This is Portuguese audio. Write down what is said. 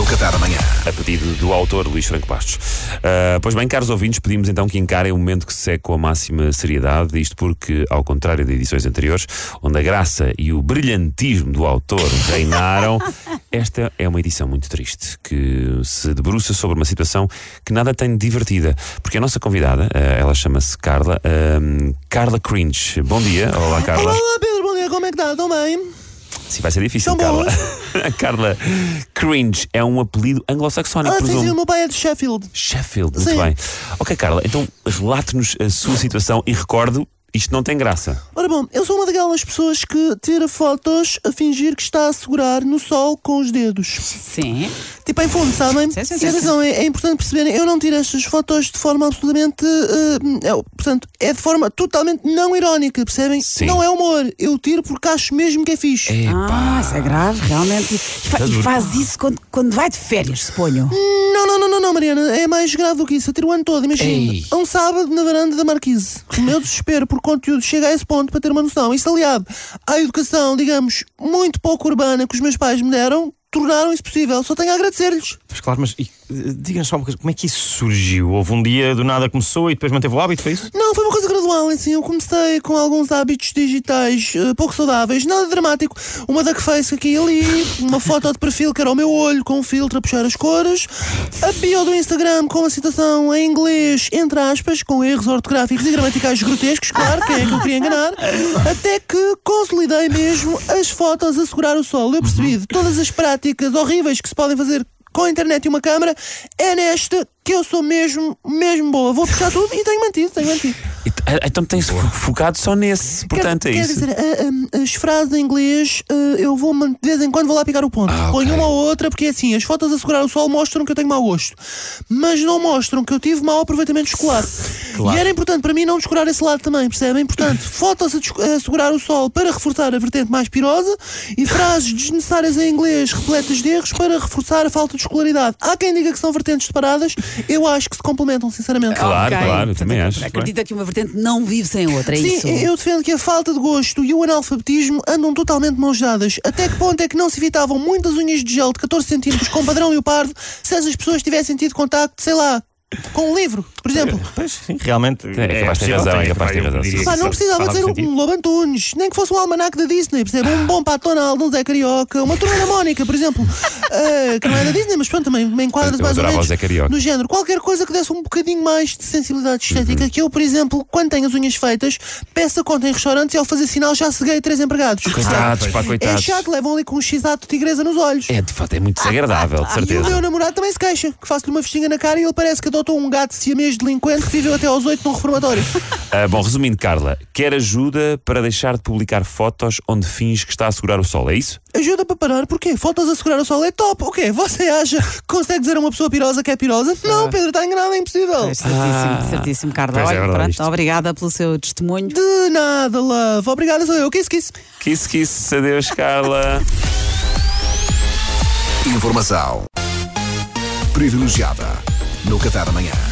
no Café da Manhã. a pedido do autor Luís Franco Bastos. Ah, pois bem, caros ouvintes, pedimos então que encarem o momento que se segue com a máxima seriedade, isto porque, ao contrário de edições anteriores, onde a graça e o brilhantismo do autor reinaram, esta é uma edição muito triste, que se debruça sobre uma situação que nada tem de divertida, porque a nossa convidada, ah, ela chama-se Carla, ah, Carla Cringe. Bom dia, olá Carla. Olá Pedro, bom dia, como é que está? Estão bem? Sim, vai ser difícil, bom. Carla. Carla Cringe é um apelido anglo-saxónico, Ah, presumo. sim, o meu pai é de Sheffield. Sheffield, muito Sim. bem. Ok, Carla, então relate-nos a sua situação e recordo, isto não tem graça. Ora bom, eu sou uma daquelas pessoas que tira fotos a fingir que está a segurar no sol com os dedos. Sim. Tipo em fundo, sabem? Sim, sim, sim, atenção, é, é importante perceberem, eu não tiro estas fotos de forma absolutamente. eh, é, portanto, é de forma totalmente não irónica, percebem? Sim. Não é humor. Eu tiro porque acho mesmo que é fixe. Ah, isso é grave, realmente. E, fa- e faz isso quando, quando vai de férias, suponho. Não, não, não, não, não, Mariana, é mais grave do que isso. Eu tiro o ano todo, imagina. Um sábado na varanda da Marquise. O meu desespero conteúdo chega a esse ponto para ter uma noção. Isto aliado à educação, digamos, muito pouco urbana que os meus pais me deram, tornaram isso possível. Só tenho a agradecer-lhes. Pois claro, mas e, diga-nos só uma coisa, como é que isso surgiu? Houve um dia do nada começou e depois manteve o hábito, foi isso? Não, foi uma coisa gradual, assim. Eu comecei com alguns hábitos digitais eh, pouco saudáveis, nada dramático. Uma duckface aqui e ali, uma foto de perfil que era o meu olho com um filtro a puxar as cores, a bio do Instagram com uma citação em inglês, entre aspas, com erros ortográficos e gramaticais grotescos, claro, quem é que eu queria enganar, até que consolidei mesmo as fotos a segurar o sol. Eu percebi de todas as práticas horríveis que se podem fazer com a internet e uma câmara, é nesta que eu sou mesmo, mesmo boa. Vou puxar tudo e tenho mantido, tenho mantido. Ah, Então tem-se fo- focado só nesse, portanto quer, é quer isso. dizer, a- a- as frases em inglês eh, eu vou man- de vez em quando vou lá picar o ponto. Ah, ok. Ponho uma ou outra, porque é assim, as fotos a segurar o sol mostram que eu tenho mau gosto, mas não mostram que eu tive mau aproveitamento escolar. E era importante para mim não descurar esse lado também, percebem? Portanto, fotos a, descu- a segurar o sol para reforçar a vertente mais pirosa e frases desnecessárias em inglês repletas de erros para reforçar a falta de escolaridade. Há quem diga que são vertentes separadas, eu acho que se complementam, sinceramente. Claro, Ok. claro, eu também acho. Acredita que uma vertente não vive sem outra, é Sim, isso? eu defendo que a falta de gosto e o analfabetismo andam totalmente mãos dadas. Até que ponto é que não se evitavam muitas unhas de gel de 14 centímetros com padrão leopardo se essas pessoas tivessem tido contacto, sei lá, com um livro, por exemplo? Pois, sim, realmente. É capaz de ter possível, razão, é capaz de ter razão, Pá, não precisava sentido. um Lobo Antunes, nem que fosse um almanac da Disney, percebe? Um bom Pato Donald, um Zé Carioca, uma turma da Mónica, por exemplo, Ah, que não é da Disney, mas pronto, também me enquadra Eu mais ou adorava o menos Zé Carioca. no género. Qualquer coisa que desse um bocadinho mais de sensibilidade estética, Uhum. que eu, por exemplo, quando tenho as unhas feitas, peço a conta em restaurantes e ao fazer sinal já ceguei três empregados. Coitados, pá, É coitados. chato, levam ali com um x-ato de tigresa nos olhos. É, de fato, é muito desagradável, de E o meu certeza. namorado também se queixa, que faço-lhe uma festinha na cara e ele parece que adotou um gato siamês delinquente que viveu até aos oito num reformatório. Ah, bom, resumindo, Carla, quer ajuda para deixar de publicar fotos onde finge que está a segurar o sol, é isso? Ajuda para parar, porquê? Fotos a segurar o sol é top. O quê? Você acha que consegue dizer a uma pessoa pirosa que é pirosa? Não, Pedro, está enganado, é impossível. Pois, certíssimo, certíssimo, Carla. Pois é Olha, verdade pronto, isto. obrigada pelo seu testemunho. De nada, love. Obrigada, sou eu. Kiss, kiss. Kiss, kiss, adeus, Carla. Informação privilegiada no Café da Manhã.